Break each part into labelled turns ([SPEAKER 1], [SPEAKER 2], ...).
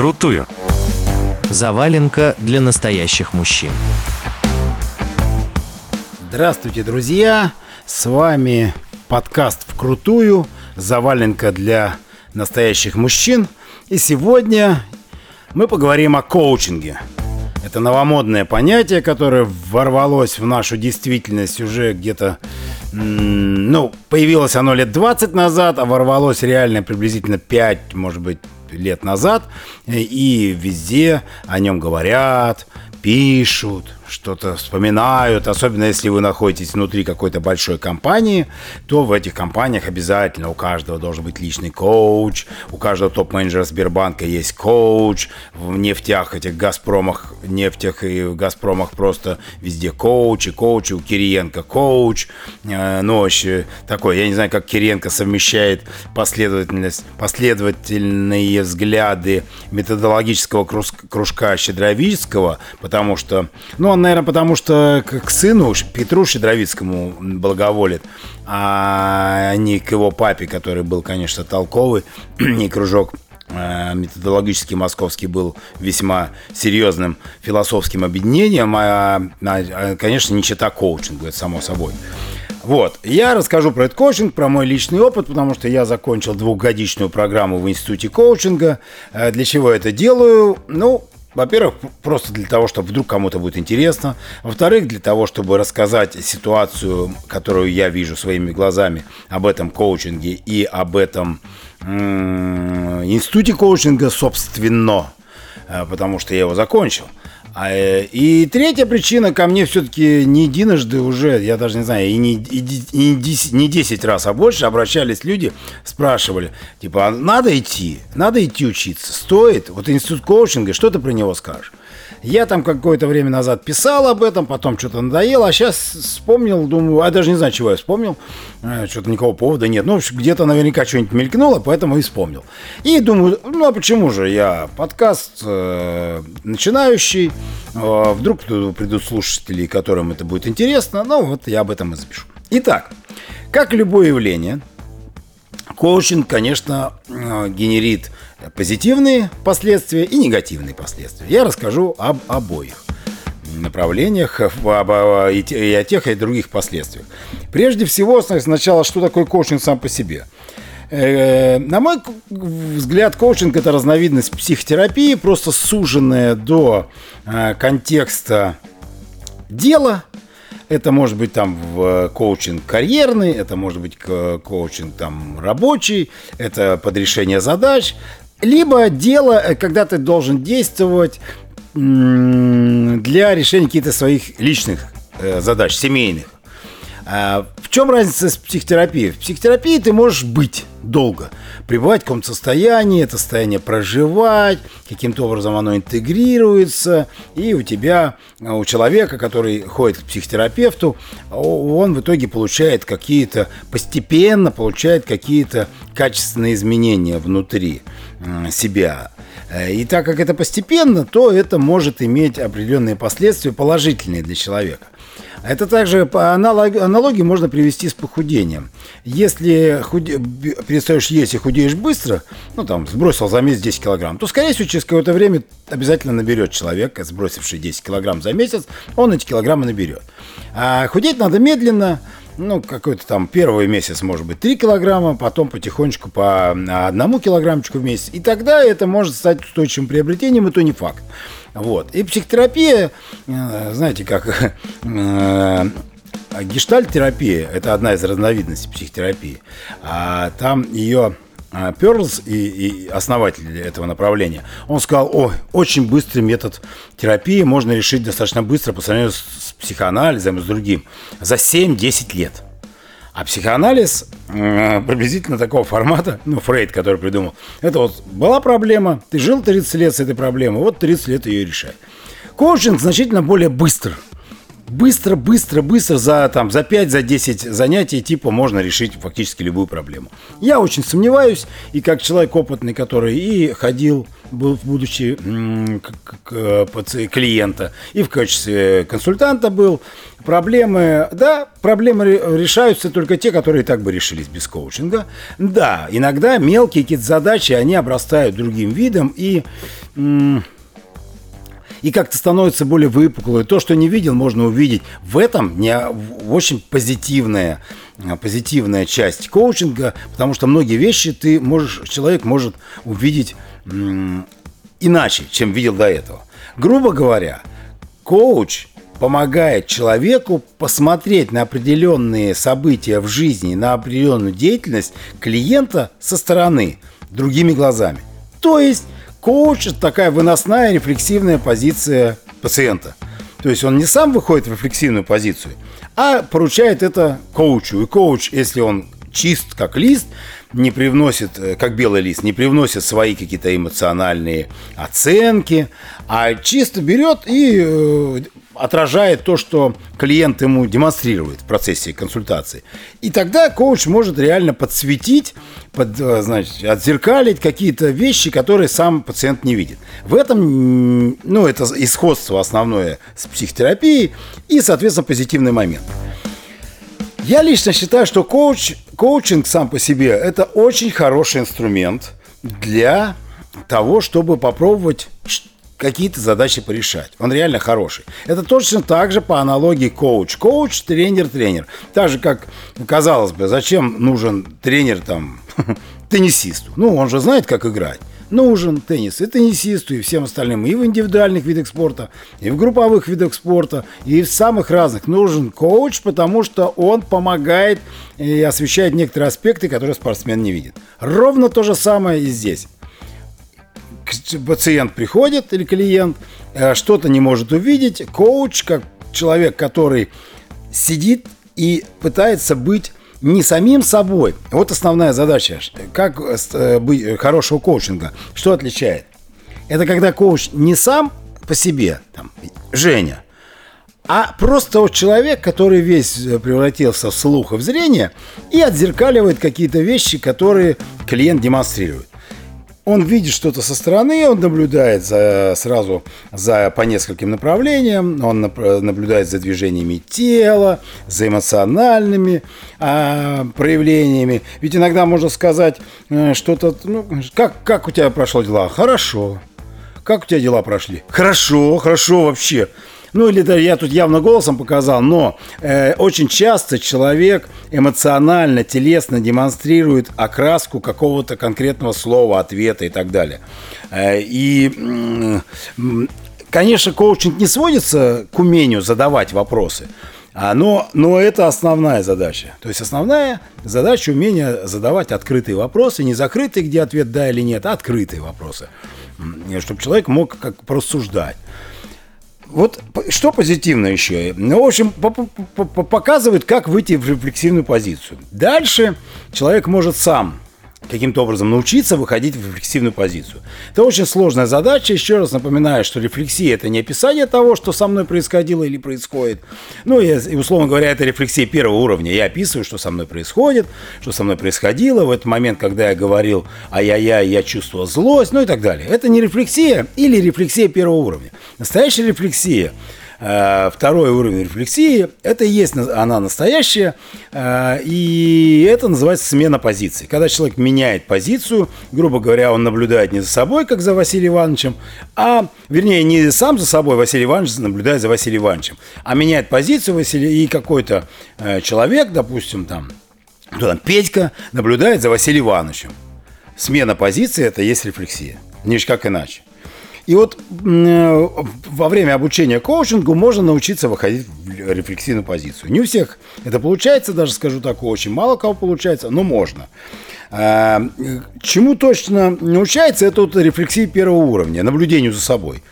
[SPEAKER 1] Вкрутую.
[SPEAKER 2] Заваленка для настоящих мужчин.
[SPEAKER 3] Здравствуйте, друзья! С вами подкаст «Вкрутую», заваленка для настоящих мужчин. И сегодня мы поговорим о коучинге. Это новомодное понятие, которое ворвалось в нашу действительность уже где-то... Ну, появилось оно лет 20 назад, а ворвалось реально приблизительно 5, может быть, лет назад. И везде о нем говорят, пишут, что-то вспоминают, особенно если вы находитесь внутри какой-то большой компании, то в этих компаниях обязательно у каждого должен быть личный коуч, у каждого топ-менеджера Сбербанка есть коуч, в нефтях, этих Газпромах, нефтях и в Газпромах просто везде коучи, коучи, у Кириенко коуч, э, ну, вообще такой, я не знаю, как Кириенко совмещает последовательность, последовательные взгляды методологического кружка Щедровицкого, потому что, ну, он наверное, потому что к сыну Петру Щедровицкому благоволит, а не к его папе, который был, конечно, толковый, и кружок э, методологический московский был весьма серьезным философским объединением, а, а конечно, не чита коучингу, это само собой. Вот, я расскажу про этот коучинг, про мой личный опыт, потому что я закончил двухгодичную программу в институте коучинга. Э, для чего я это делаю? Ну, во-первых, просто для того, чтобы вдруг кому-то будет интересно. Во-вторых, для того, чтобы рассказать ситуацию, которую я вижу своими глазами об этом коучинге и об этом институте коучинга, собственно, э, потому что я его закончил. А, э, и третья причина ко мне все-таки не единожды уже, я даже не знаю, и не, и, и не 10 раз, а больше обращались люди, спрашивали, типа, а надо идти, надо идти учиться, стоит, вот институт коучинга, что ты про него скажешь? Я там какое-то время назад писал об этом, потом что-то надоело, а сейчас вспомнил, думаю, а даже не знаю, чего я вспомнил, э, что-то никакого повода нет. Ну, где-то наверняка что-нибудь мелькнуло, поэтому и вспомнил. И думаю, ну а почему же я подкаст э, начинающий, э, вдруг придут слушатели, которым это будет интересно, ну вот я об этом и запишу. Итак, как любое явление, коучинг, конечно, э, генерит позитивные последствия и негативные последствия. Я расскажу об обоих направлениях и, о тех, и других последствиях. Прежде всего, сначала, что такое коучинг сам по себе? Э, на мой взгляд, коучинг это разновидность психотерапии, просто суженная до э, контекста дела, это может быть там в коучинг карьерный, это может быть коучинг там рабочий, это под решение задач. Либо дело, э, когда ты должен действовать для решения каких-то своих личных э, задач, семейных. В чем разница с психотерапией? В психотерапии ты можешь быть долго, пребывать в каком-то состоянии, это состояние проживать, каким-то образом оно интегрируется, и у тебя, у человека, который ходит к психотерапевту, он в итоге получает какие-то, постепенно получает какие-то качественные изменения внутри себя. Э, и так как это постепенно, то это может иметь определенные последствия положительные для человека. Это также по аналогии можно привести с похудением. Если худе... перестаешь есть и худеешь быстро, ну там сбросил за месяц 10 килограмм, то скорее всего через какое-то время обязательно наберет человек, сбросивший 10 килограмм за месяц, он эти килограммы наберет. А худеть надо медленно, ну, какой-то там первый месяц может быть 3 килограмма, потом потихонечку по одному килограммчику в месяц. И тогда это может стать устойчивым приобретением, и то не факт. Вот. И психотерапия, э, знаете, как э, гештальт-терапия, это одна из разновидностей психотерапии. А там ее Перлс и, и основатель этого направления, он сказал, ой, очень быстрый метод терапии можно решить достаточно быстро по сравнению с, с психоанализом и с другим. За 7-10 лет. А психоанализ э, приблизительно такого формата, ну, Фрейд, который придумал, это вот была проблема, ты жил 30 лет с этой проблемой, вот 30 лет ее решай. Коучинг значительно более быстр. Быстро, быстро, быстро за, там, за 5, за 10 занятий типа можно решить фактически любую проблему. Я очень сомневаюсь, и как человек опытный, который и ходил, был, будучи к- клиента, и в качестве консультанта был, проблемы, да, проблемы ре- решаются только те, которые так бы решились без коучинга. Да, иногда мелкие какие-то задачи, они обрастают другим видом, и и как-то становится более выпуклой. То, что не видел, можно увидеть. В этом не, очень позитивная, а, позитивная часть коучинга, потому что многие вещи ты можешь, человек может увидеть иначе, чем видел до этого. Грубо говоря, коуч помогает человеку посмотреть на определенные события в жизни, на определенную деятельность клиента со стороны, другими глазами. То есть коуч – это такая выносная рефлексивная позиция пациента. То есть он не сам выходит в рефлексивную позицию, а поручает это коучу. И коуч, если он чист как лист, не привносит, э, как белый лист, не привносит свои какие-то эмоциональные оценки, а чисто берет и э, отражает то, что клиент ему демонстрирует в процессе консультации. И тогда коуч может реально подсветить, под, э, значит, отзеркалить какие-то вещи, которые сам пациент не видит. В этом, ну, это исходство основное с психотерапией и, соответственно, позитивный момент. Я лично считаю, что коуч, коучинг сам по себе – это очень хороший инструмент для того, чтобы попробовать какие-то задачи порешать. Он реально хороший. Это точно так же по аналогии коуч. Коуч, тренер, тренер. Так же, как, казалось бы, зачем нужен тренер там теннисисту? Ну, он же знает, как играть. Нужен теннис и теннисисту, и всем остальным, и в индивидуальных видах спорта, и в групповых видах спорта, и в самых разных. Нужен коуч, потому что он помогает и освещает некоторые аспекты, которые спортсмен не видит. Ровно то же самое и здесь пациент приходит или клиент, э, что-то не может увидеть, коуч, как человек, который сидит и пытается быть не самим собой. Вот основная задача. Как э, быть э, хорошего коучинга? Что отличает? Это когда коуч не сам по себе, там, Женя, а просто вот человек, который весь превратился в слух и в зрение и отзеркаливает какие-то вещи, которые клиент демонстрирует. Он видит что-то со стороны, он наблюдает за, сразу за, по нескольким направлениям, он наблюдает за движениями тела, за эмоциональными а, проявлениями. Ведь иногда можно сказать э, что-то, ну, как, как у тебя прошло дела? Хорошо. Как у тебя дела прошли? Хорошо, хорошо вообще. Ну или да, я тут явно голосом показал, но э, очень часто человек эмоционально, телесно демонстрирует окраску какого-то конкретного слова, ответа и так далее. Э, и, м, конечно, коучинг не сводится к умению задавать вопросы. А, но, но это основная задача. То есть основная задача умение задавать открытые вопросы, не закрытые, где ответ да или нет, а открытые вопросы. Чтобы человек мог как порассуждать. Вот что позитивно еще? Ну, в общем, по- по- по- показывает, как выйти в рефлексивную позицию. Дальше человек может сам каким-то образом научиться выходить в рефлексивную позицию. Это очень сложная задача. Еще раз напоминаю, что рефлексия – это не описание того, что со мной происходило или происходит. Ну, и, условно говоря, это рефлексия первого уровня. Я описываю, что со мной происходит, что со мной происходило в этот момент, когда я говорил «ай-яй-яй», я чувствовал злость, ну и так далее. Это не рефлексия или рефлексия первого уровня. Настоящая рефлексия второй уровень рефлексии, это и есть на- она настоящая, э, и это называется смена позиции. Когда человек меняет позицию, грубо говоря, он наблюдает не за собой, как за Василием Ивановичем, а, вернее, не сам за собой Василий Иванович наблюдает за Василием Ивановичем, а меняет позицию Василий, и какой-то э, человек, допустим, там, там, Петька, наблюдает за Василием Ивановичем. Смена позиции – это есть рефлексия. Не как иначе. И вот э, во время обучения коучингу можно научиться выходить в рефлексивную позицию. Не у всех это получается, даже скажу так, очень мало кого получается, но можно. А, э, Чему точно научается, это вот рефлексия первого уровня, наблюдению за собой.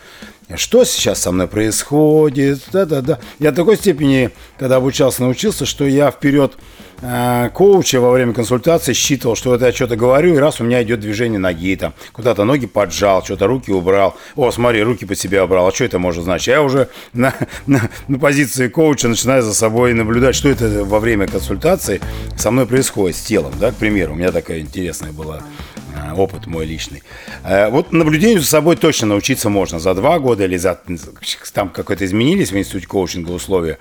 [SPEAKER 3] Что сейчас со мной происходит? Да-да-да. Я до такой степени, когда обучался, научился, что я вперед коуча во время консультации считывал, что это я что-то говорю, и раз у меня идет движение ноги, там, куда-то ноги поджал, что-то руки убрал. О, смотри, руки под себя убрал. А что это может значить? Я уже на, на, на позиции коуча начинаю за собой наблюдать, что это во время консультации со мной происходит с телом, да, к примеру. У меня такая интересная была э, опыт мой личный. Э, Вот наблюдению за собой точно научиться можно за два года или за там какое-то изменились в институте коучинга условия.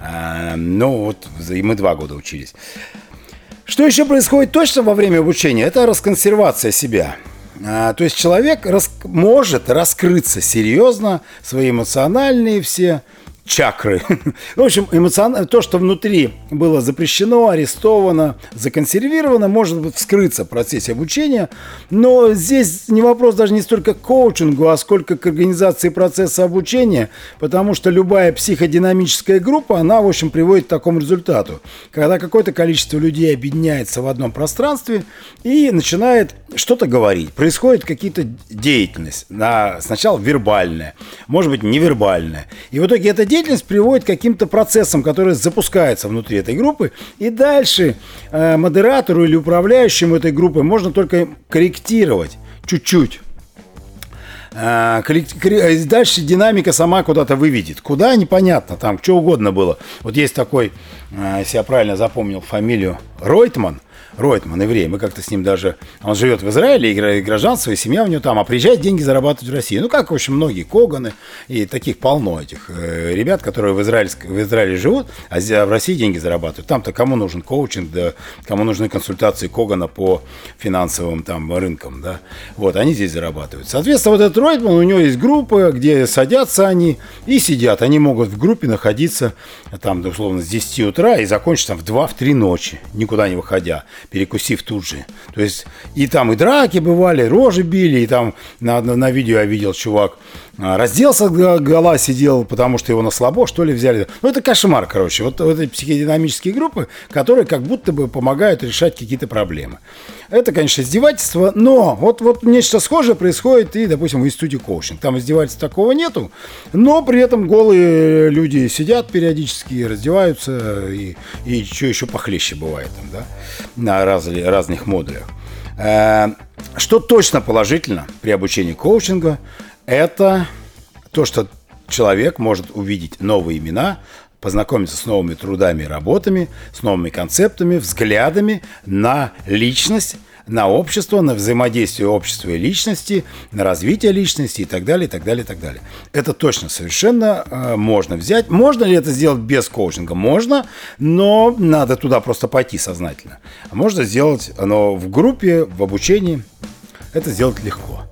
[SPEAKER 3] Э, Ну вот и мы два года учились. Что еще происходит точно во время обучения? Это расконсервация себя. А, То есть человек рас- может раскрыться серьезно, свои эмоциональные все чакры. В общем, эмоцион... то, что внутри было запрещено, арестовано, законсервировано, может быть вскрыться в процессе обучения. Но здесь не вопрос даже не столько к коучингу, а сколько к организации процесса обучения, потому что любая психодинамическая группа, она, в общем, приводит к такому результату. Когда какое-то количество людей объединяется в одном пространстве и начинает что-то говорить, происходит какие-то деятельность, на, сначала вербальная, может быть невербальная. И в итоге эта деятельность приводит к каким-то процессам, которые запускаются внутри этой группы, и дальше э, модератору или управляющему этой группы можно только корректировать чуть-чуть. Корре- э, Дальше динамика сама куда-то выведет. Куда, непонятно, там что угодно было. Вот есть такой, э, если я правильно запомнил фамилию, Ройтман, Ройтман, еврей, мы как-то с ним даже... Он живет в Израиле, и гра- и гражданство, и семья у него там, а приезжает деньги зарабатывать в России. Ну, как, в общем, многие Коганы, и таких полно этих э, ребят, которые в, Израильск- в Израиле живут, а а в России деньги зарабатывают. Там-то кому нужен коучинг, да, кому нужны консультации Когана по финансовым там рынкам, да. Вот, они здесь зарабатывают. Соответственно, вот этот Ройтман, у него есть группа, где садятся они и сидят. Они могут в группе находиться там, условно, с 10 утра и закончить там в 2-3 ночи, никуда не выходя, перекусив тут же. То есть и там и драки бывали, рожи били, и там на, на, на видео я видел чувак разделся г- гола, сидел, потому что его на слабо, что ли, взяли. Ну, это кошмар, короче. Вот, вот эти психодинамические группы, которые как будто бы помогают решать какие-то проблемы. Это, конечно, издевательство, но вот, вот нечто схожее происходит и, допустим, в институте коучинг. Там издевательств такого нету, но при этом голые люди сидят периодически, раздеваются, и, и что еще похлеще бывает там, да, на раз- разных модулях. Э, Что точно положительно при обучении коучинга, это то, что человек может увидеть новые имена, познакомиться с новыми трудами и работами, с новыми концептами, взглядами на личность, на общество, на взаимодействие общества и личности, на развитие личности и так далее, и так далее, и так далее. Это точно совершенно э, можно взять. Можно ли это сделать без коучинга? Можно, но надо туда просто пойти сознательно. А можно сделать оно в группе, в обучении. Это сделать легко.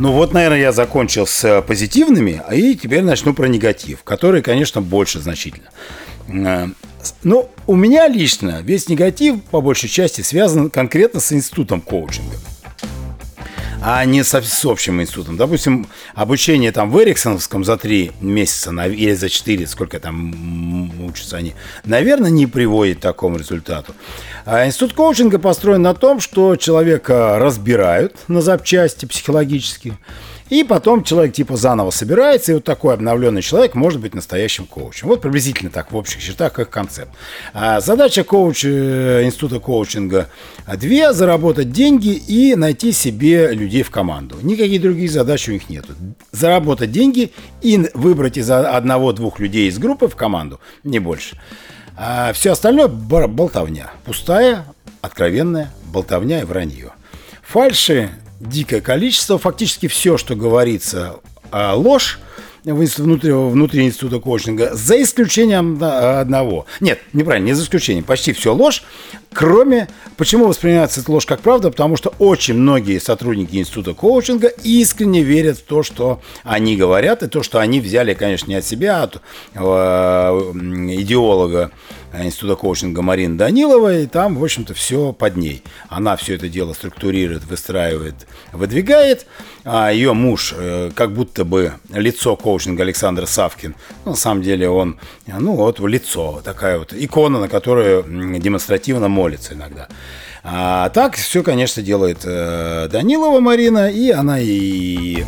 [SPEAKER 3] Ну вот, наверное, я закончил с э, позитивными, а и теперь начну про негатив, который, конечно, больше значительно. Э, с- Ну, у меня лично весь негатив, по большей части, связан конкретно с институтом коучинга а не со, с общим институтом. Допустим, обучение там в Эриксоновском за три месяца или за четыре, сколько там учатся они, наверное, не приводит к такому результату. А институт коучинга построен на том, что человека разбирают на запчасти психологически, и потом человек типа заново собирается, и вот такой обновленный человек может быть настоящим коучем. Вот приблизительно так в общих чертах как концепт. А задача коуча, э, института коучинга две – заработать деньги и найти себе людей в команду. Никаких других задач у них нет. Заработать деньги и выбрать из одного-двух людей из группы в команду, не больше. А все остальное – болтовня. Пустая, откровенная болтовня и вранье. Фальши дикое количество. Фактически все, что говорится, а, ложь внутри, внутри института коучинга, за исключением одного. Нет, неправильно, не за исключением. Почти все ложь, кроме... Почему воспринимается эта ложь как правда? Потому что очень многие сотрудники института коучинга искренне верят в то, что они говорят, и то, что они взяли, конечно, не от себя, а от э, идеолога института коучинга Марины Даниловой, там, в общем-то, все под ней. Она все это дело структурирует, выстраивает, выдвигает, а ее муж, э, как будто бы лицо коучинга Александр Савкин, ну, на самом деле он, ну, вот лицо, такая вот икона, на которую демонстративно молится иногда. А так все, конечно, делает э, Данилова Марина, и она и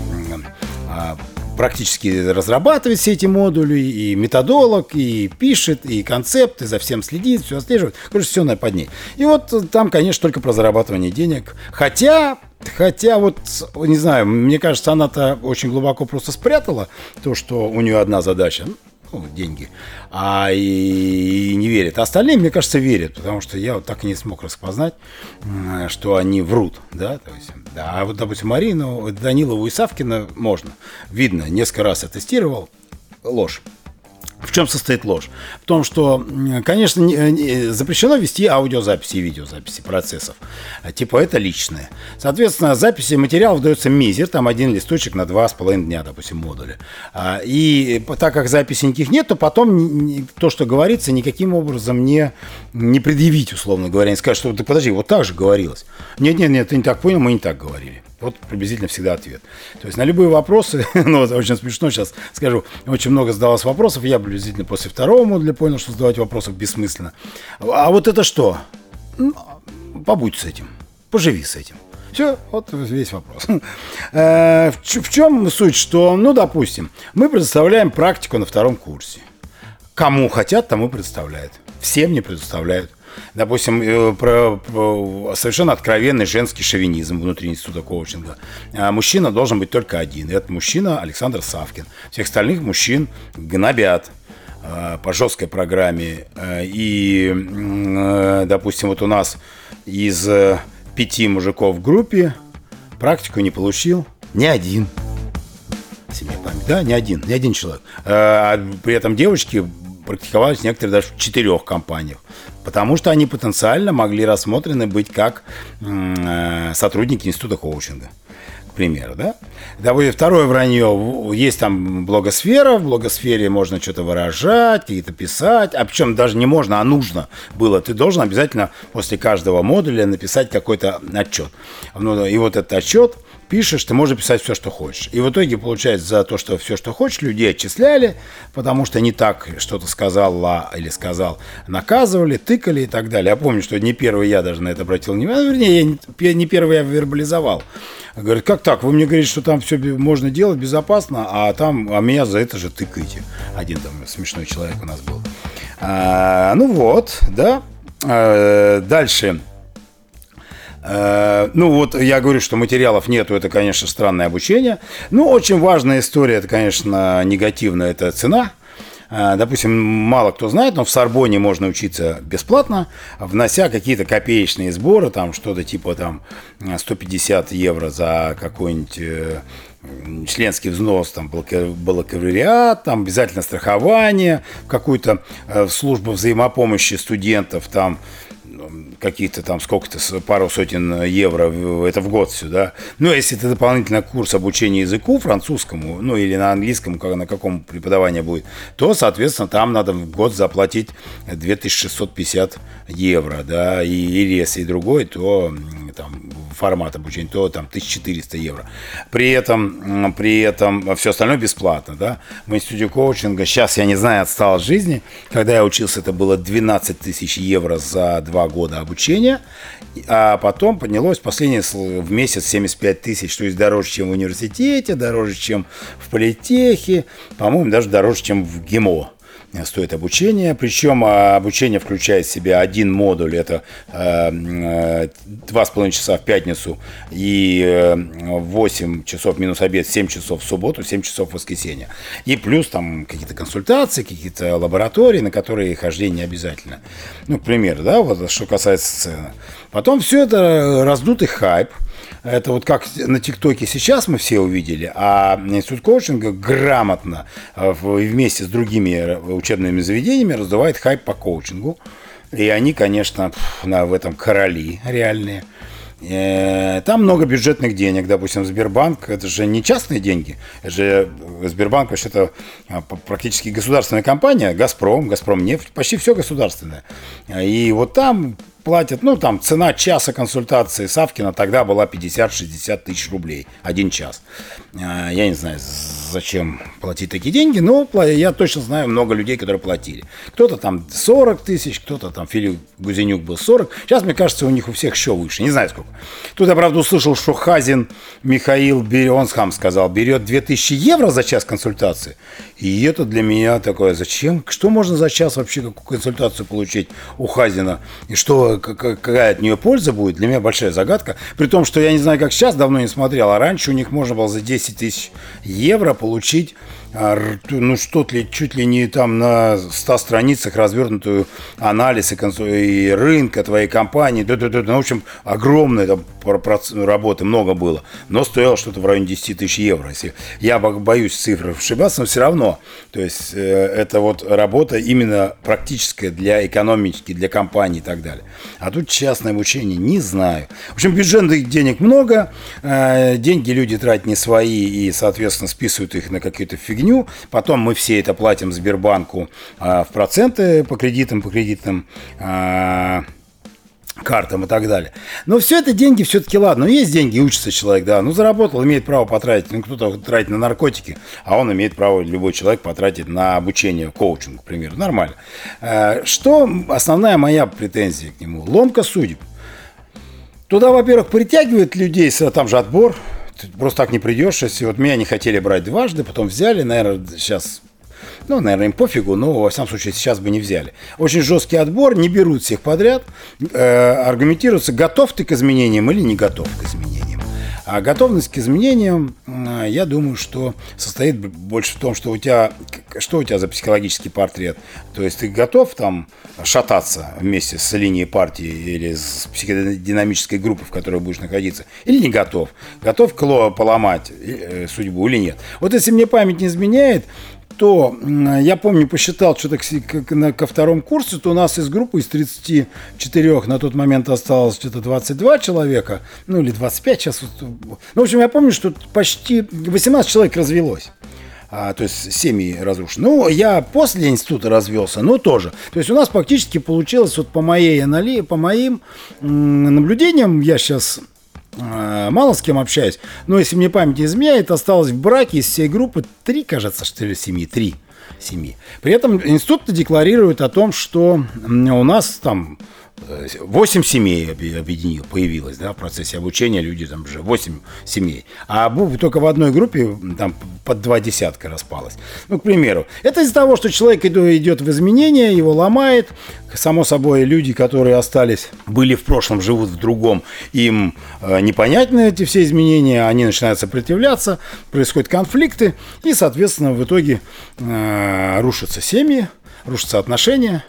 [SPEAKER 3] а, практически разрабатывает все эти модули, и методолог, и пишет, и концепты, за всем следит, все отслеживает. Короче, все на под ней. И вот там, конечно, только про зарабатывание денег. Хотя Хотя вот, не знаю, мне кажется, она-то очень глубоко просто спрятала то, что у нее одна задача ну, деньги, а и, и не верят. А остальные, мне кажется, верят, потому что я вот так и не смог распознать, что они врут, да, то есть, да. А вот, допустим, Марину, Данилову и Савкина можно. Видно, несколько раз я тестировал, ложь. В чем состоит ложь? В том, что, конечно, не, запрещено вести аудиозаписи и видеозаписи процессов. Типа это личное. Соответственно, записи материалов дается мизер, там один листочек на два с половиной дня, допустим, модуля. А, и так как записей никаких нет, то потом то, что говорится, никаким образом не, не предъявить, условно говоря, не сказать, что подожди, вот так же говорилось. Нет, нет, нет, ты не так понял, мы не так говорили. Вот приблизительно всегда ответ. То есть на любые вопросы, ну, очень смешно сейчас скажу, очень много задавалось вопросов, я приблизительно после второго модуля понял, что задавать вопросов бессмысленно. А вот это что? Ну, побудь с этим, поживи с этим. Все, вот весь вопрос. Э, в чем суть, что, ну, допустим, мы предоставляем практику на втором курсе. Кому хотят, тому предоставляют. Всем не предоставляют. Допустим, э, про, совершенно откровенный женский шовинизм внутри института коучинга. А мужчина должен быть только один. И это мужчина Александр Савкин. Всех остальных мужчин гнобят э, по жесткой программе. Э, и, допустим, вот у нас из пяти мужиков в группе практику не получил ни один. Семья память. Да, ни один, ни один человек. А при этом девочки практиковались некоторые даже в четырех компаниях, потому что они потенциально могли рассмотрены быть как э, сотрудники института коучинга к примеру, да? Допустим, второе вранье, есть там блогосфера, в блогосфере можно что-то выражать, какие-то писать, а причем даже не можно, а нужно было. Ты должен обязательно после каждого модуля написать какой-то отчет. Ну, и вот этот отчет – пишешь, ты можешь писать все, что хочешь. И в итоге, получается, за то, что все, что хочешь, людей отчисляли, потому что не так что-то сказала или сказал, наказывали, тыкали и так далее. Я помню, что не первый я даже на это обратил внимание, вернее, я не первый я вербализовал. Говорит, как так? Вы мне говорите, что там все можно делать безопасно, а там, а меня за это же тыкаете. Один там смешной человек у нас был. А, ну вот, да. А, дальше. Э, ну вот я говорю, что материалов нету, это, конечно, странное обучение. Ну, очень важная история, это, конечно, негативная, это цена. Э, допустим, мало кто знает, но в Сорбоне можно учиться бесплатно, внося какие-то копеечные сборы, там что-то типа там 150 евро за какой-нибудь э, членский взнос, там, бакалавриат, там, обязательно страхование, какую-то службу взаимопомощи студентов, там, каких-то там сколько-то, пару сотен евро, это в год все, да. Но ну, если это дополнительно курс обучения языку французскому, ну или на английском, как, на каком преподавание будет, то, соответственно, там надо в год заплатить 2650 евро, да, и, или если другой, то там формат обучения, то там 1400 евро. При этом, при этом все остальное бесплатно, да. В институте коучинга, сейчас я не знаю, отстал от жизни, когда я учился, это было 12 тысяч евро за два года обучения, а потом поднялось последнее в месяц 75 тысяч, то есть дороже, чем в университете, дороже, чем в политехе, по-моему, даже дороже, чем в ГИМО стоит обучение. Причем а, обучение включает в себя один модуль, это э, э, два с половиной часа в пятницу и 8 э, часов минус обед, 7 часов в субботу, 7 часов в воскресенье. И плюс там какие-то консультации, какие-то лаборатории, на которые хождение обязательно. Ну, к примеру, да, вот что касается сцены. Потом все это раздутый хайп – это вот как на ТикТоке сейчас мы все увидели, а институт коучинга грамотно э, вместе с другими учебными заведениями раздувает хайп по коучингу. И они, конечно, в этом короли реальные. Э, там много бюджетных денег, допустим, Сбербанк, это же не частные деньги, это же Сбербанк вообще это а, практически государственная компания, Газпром, Газпром нефть, почти все государственное. И вот там платят, ну, там, цена часа консультации Савкина тогда была 50-60 тысяч рублей, один час. А, я не знаю, зачем платить такие деньги, но я точно знаю много людей, которые платили. Кто-то там 40 тысяч, кто-то там Филипп Гузенюк был 40. Сейчас, мне кажется, у них у всех еще выше, не знаю сколько. Тут я, правда, услышал, что Хазин Михаил Берионсхам сказал, берет 2000 евро за час консультации. И это для меня такое, зачем? Что можно за час вообще какую консультацию получить у Хазина? И что, какая от нее польза будет? Для меня большая загадка. При том, что я не знаю, как сейчас, давно не смотрел, а раньше у них можно было за 10 тысяч евро получить а, ну что ли, чуть ли не там на 100 страницах развернутую анализ и, рынка твоей компании. Ну, в общем, огромная там работы, много было. Но стоило что-то в районе 10 тысяч евро. Если я боюсь цифры ошибаться, но все равно. То есть, э, это вот работа именно практическая для экономики, для компании и так далее. А тут частное обучение, не знаю. В общем, бюджетных денег много, э, деньги люди тратят не свои и, соответственно, списывают их на фигни фигню. Потом мы все это платим Сбербанку а, в проценты по кредитам, по кредитным а, картам и так далее. Но все это деньги все-таки ладно. Ну, есть деньги, учится человек, да. Ну, заработал, имеет право потратить. Ну, кто-то тратит на наркотики, а он имеет право, любой человек, потратить на обучение, коучинг, к примеру. Нормально. А, что основная моя претензия к нему? Ломка судеб. Туда, во-первых, притягивают людей, там же отбор, ты просто так не придешь. Если вот меня не хотели брать дважды, потом взяли, наверное, сейчас ну, наверное, им пофигу, но, во всяком случае, сейчас бы не взяли. Очень жесткий отбор, не берут всех подряд, э, аргументируются, готов ты к изменениям или не готов к изменениям. А готовность к изменениям, я думаю, что состоит больше в том, что у тебя, что у тебя за психологический портрет. То есть ты готов там шататься вместе с линией партии или с психодинамической группой, в которой будешь находиться, или не готов. Готов поломать э, судьбу или нет. Вот если мне память не изменяет, то я помню, посчитал, что то ко втором курсу, то у нас из группы из 34 на тот момент осталось что-то 22 человека, ну или 25 сейчас. Ну, в общем, я помню, что почти 18 человек развелось. А, то есть семьи разрушены. Ну, я после института развелся, но тоже. То есть у нас практически получилось, вот по моей анали, по моим наблюдениям, я сейчас мало с кем общаюсь, но если мне память изменяет, осталось в браке из всей группы три, кажется, что ли, семьи, три семьи. При этом институт декларирует о том, что у нас там 8 семей объединил, появилось, да, в процессе обучения люди там уже 8 семей. А только в одной группе там под два десятка распалось. Ну, к примеру, это из-за того, что человек идет в изменения, его ломает. Само собой, люди, которые остались, были в прошлом, живут в другом, им э, непонятны эти все изменения, они начинают сопротивляться, происходят конфликты, и, соответственно, в итоге э, рушатся семьи, рушатся отношения,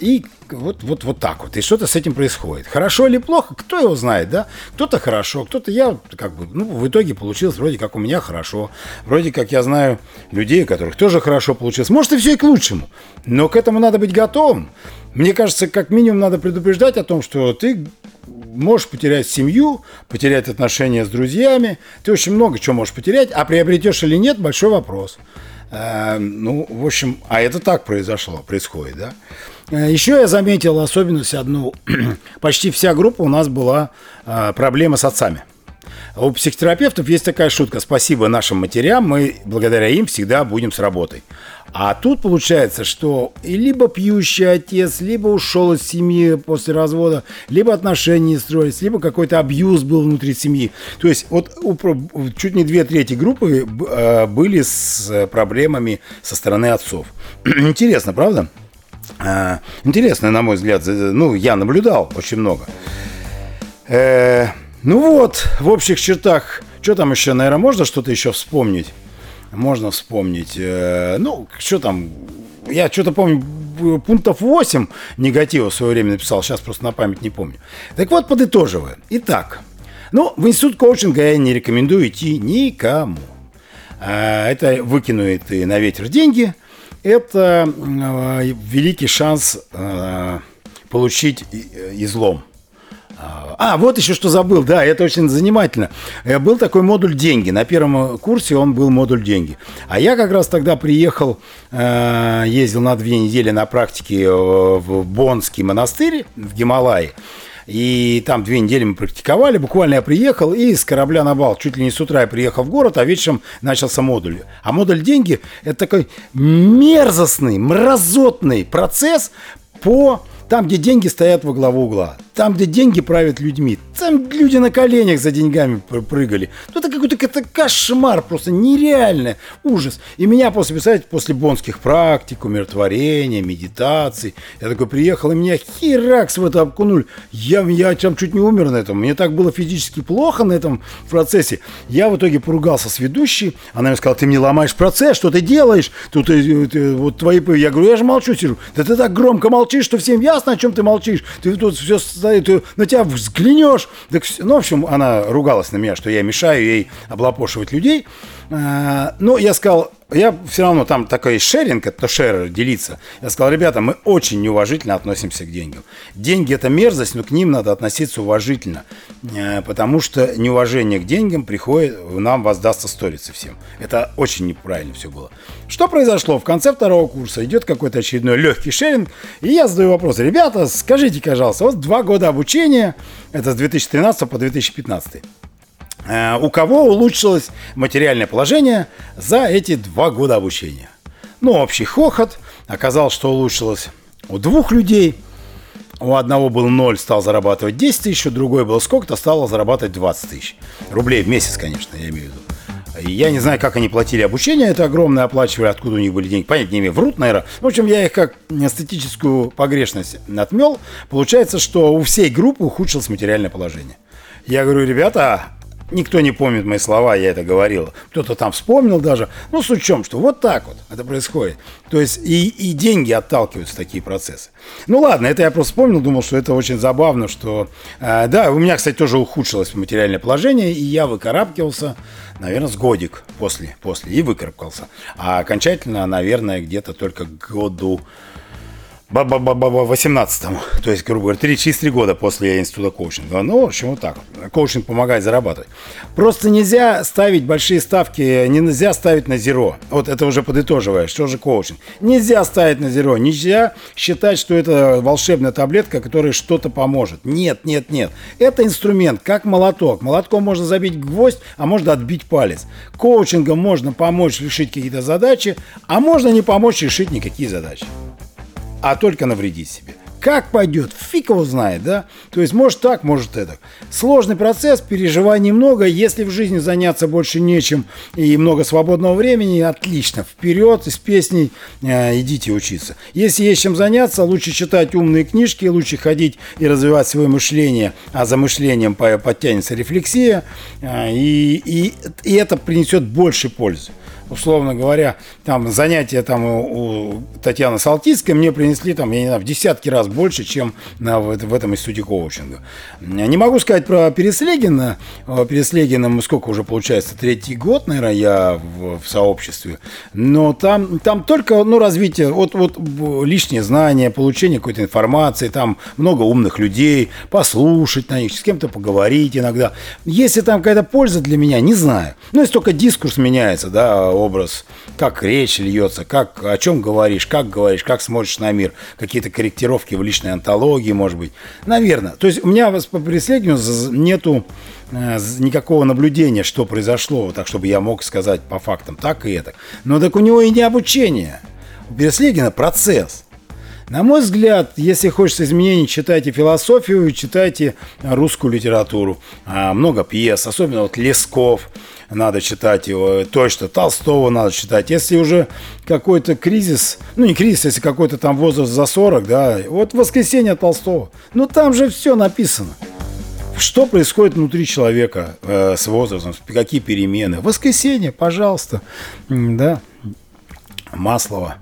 [SPEAKER 3] и вот, вот, вот так вот. И что-то с этим происходит. Хорошо или плохо, кто его знает, да? Кто-то хорошо, кто-то я, как бы, ну, в итоге получилось вроде как у меня хорошо. Вроде как я знаю людей, у которых тоже хорошо получилось. Может, и все и к лучшему. Но к этому надо быть готовым. Мне кажется, как минимум надо предупреждать о том, что ты можешь потерять семью, потерять отношения с друзьями. Ты очень много чего можешь потерять, а приобретешь или нет, большой вопрос. Э, ну, в общем, а это так произошло, происходит, да? Э, еще я заметил особенность одну. Почти вся группа у нас была э, проблема с отцами. У психотерапевтов есть такая шутка. Спасибо нашим матерям, мы благодаря им всегда будем с работой. А тут получается, что либо пьющий отец, либо ушел из семьи после развода, либо отношения не строились, либо какой-то абьюз был внутри семьи. То есть вот чуть не две трети группы э, были с проблемами со стороны отцов. Интересно, правда? Э, интересно, на мой взгляд. Ну, я наблюдал очень много. Э, ну вот, в общих чертах, что там еще, наверное, можно что-то еще вспомнить? Можно вспомнить. Э, ну, что там, я что-то помню, пунктов 8 негатива в свое время написал, сейчас просто на память не помню. Так вот, подытоживая. Итак, ну, в институт коучинга я не рекомендую идти никому. Это выкинут и на ветер деньги – это э, великий шанс э, получить излом. А, вот еще что забыл, да, это очень занимательно. Э, был такой модуль «Деньги». На первом курсе он был модуль «Деньги». А я как раз тогда приехал, ездил на две недели на практике в Бонский монастырь в Гималае. И там две недели мы практиковали. Буквально я приехал и с корабля на бал. Чуть ли не с утра я приехал в город, а вечером начался модуль. А модуль деньги – это такой мерзостный, мразотный процесс по там, где деньги стоят во главу угла, там, где деньги правят людьми, там люди на коленях за деньгами прыгали. Ну, это какой-то это кошмар, просто нереальный ужас. И меня после, представляете, после бонских практик, умиротворения, медитаций, я такой приехал, и меня херакс в это обкунули. Я, я там чуть не умер на этом. Мне так было физически плохо на этом процессе. Я в итоге поругался с ведущей. Она мне сказала, ты мне ломаешь процесс, что ты делаешь? Тут ты, ты, вот твои... Я говорю, я же молчу, сижу. Да ты так громко молчишь, что всем ясно, о чем ты молчишь. Ты тут все стоит, ты на тебя взглянешь. Так, ну, в общем, она ругалась на меня, что я мешаю ей облапошивать людей. А, но я сказал, я все равно там такой шеринг, это шер, делиться. Я сказал, ребята, мы очень неуважительно относимся к деньгам. Деньги это мерзость, но к ним надо относиться уважительно, э, потому что неуважение к деньгам приходит, нам воздастся сториться всем. Это очень неправильно все было. Что произошло? В конце второго курса идет какой-то очередной легкий шеринг, и я задаю вопрос, ребята, скажите, пожалуйста, вот два года обучения, это с 2013 по 2015. Э, у кого улучшилось материальное положение за эти два года обучения. Ну, общий хохот. Оказалось, что улучшилось у двух людей. У одного был 0, стал зарабатывать 10 тысяч, у другой было сколько-то, стало зарабатывать 20 тысяч. Рублей в месяц, конечно, я имею в виду. Я не знаю, как они платили обучение, это огромное оплачивали, откуда у них были деньги. Понятия не имею, врут, наверное. В общем, я их как эстетическую погрешность отмел. Получается, что у всей группы ухудшилось материальное положение. Я говорю, ребята, Никто не помнит мои слова, я это говорил. Кто-то там вспомнил даже. Ну, в чем, что вот так вот это происходит. То есть и, и деньги отталкиваются такие процессы. Ну ладно, это я просто вспомнил, думал, что это очень забавно, что... Э, да, у меня, кстати, тоже ухудшилось материальное положение, и я выкарабкивался, наверное, с годик после, после и выкарабкался. А окончательно, наверное, где-то только к году 18-му, то есть, грубо говоря, 3, через 3 года после института коучинга. Ну, в общем, вот так. Коучинг помогает зарабатывать. Просто нельзя ставить большие ставки, нельзя ставить на зеро. Вот это уже подытоживая, что же коучинг. Нельзя ставить на зеро, нельзя считать, что это волшебная таблетка, которая что-то поможет. Нет, нет, нет. Это инструмент, как молоток. Молотком можно забить гвоздь, а можно отбить палец. Коучингом можно помочь решить какие-то задачи, а можно не помочь решить никакие задачи а только навредить себе. Как пойдет, фиг его знает, да? То есть, может так, может это. Сложный процесс, переживаний много. Если в жизни заняться больше нечем и много свободного времени, отлично. Вперед с песней э, идите учиться. Если есть чем заняться, лучше читать умные книжки, лучше ходить и развивать свое мышление, а за мышлением подтянется рефлексия, э, и, и, и это принесет больше пользы условно говоря, там занятия там у, у Татьяны Салтицкой мне принесли там, я не знаю, в десятки раз больше, чем на, в, в этом институте коучинга. Не могу сказать про Переслегина. Переслегина, сколько уже получается, третий год, наверное, я в, в сообществе. Но там, там только ну, развитие, вот, вот лишние знания, получение какой-то информации, там много умных людей, послушать на них, с кем-то поговорить иногда. Если там какая-то польза для меня, не знаю. Ну, если только дискурс меняется, да, образ, как речь льется, как, о чем говоришь, как говоришь, как смотришь на мир, какие-то корректировки в личной антологии, может быть. Наверное. То есть у меня по преследованию нету э, никакого наблюдения, что произошло, так чтобы я мог сказать по фактам так и это. Но так у него и не обучение. У Переслегина процесс. На мой взгляд, если хочется изменений, читайте философию, читайте русскую литературу. А, много пьес, особенно вот Лесков – надо читать его, точно, Толстого надо читать. Если уже какой-то кризис, ну не кризис, если какой-то там возраст за 40, да, вот «Воскресенье Толстого», ну там же все написано. Что происходит внутри человека э, с возрастом, какие перемены. Воскресенье, пожалуйста, да, Маслова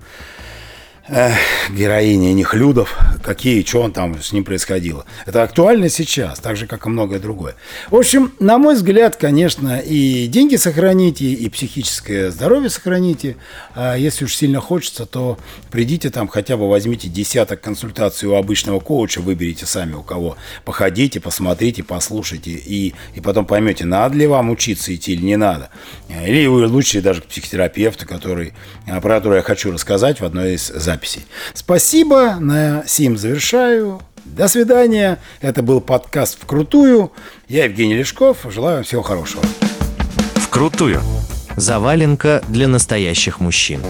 [SPEAKER 3] героини Нехлюдов, какие, что он там с ним происходило. Это актуально сейчас, так же, как и многое другое. В общем, на мой взгляд, конечно, и деньги сохраните, и психическое здоровье сохраните. А если уж сильно хочется, то придите там, хотя бы возьмите десяток консультаций у обычного коуча, выберите сами у кого. Походите, посмотрите, послушайте, и, и потом поймете, надо ли вам учиться идти или не надо. Или лучше даже к психотерапевту, который, про который я хочу рассказать в одной из записей. Спасибо, на сим завершаю. До свидания. Это был подкаст «Вкрутую». Я Евгений Лешков. Желаю вам всего хорошего.
[SPEAKER 2] Вкрутую. Заваленка для настоящих мужчин.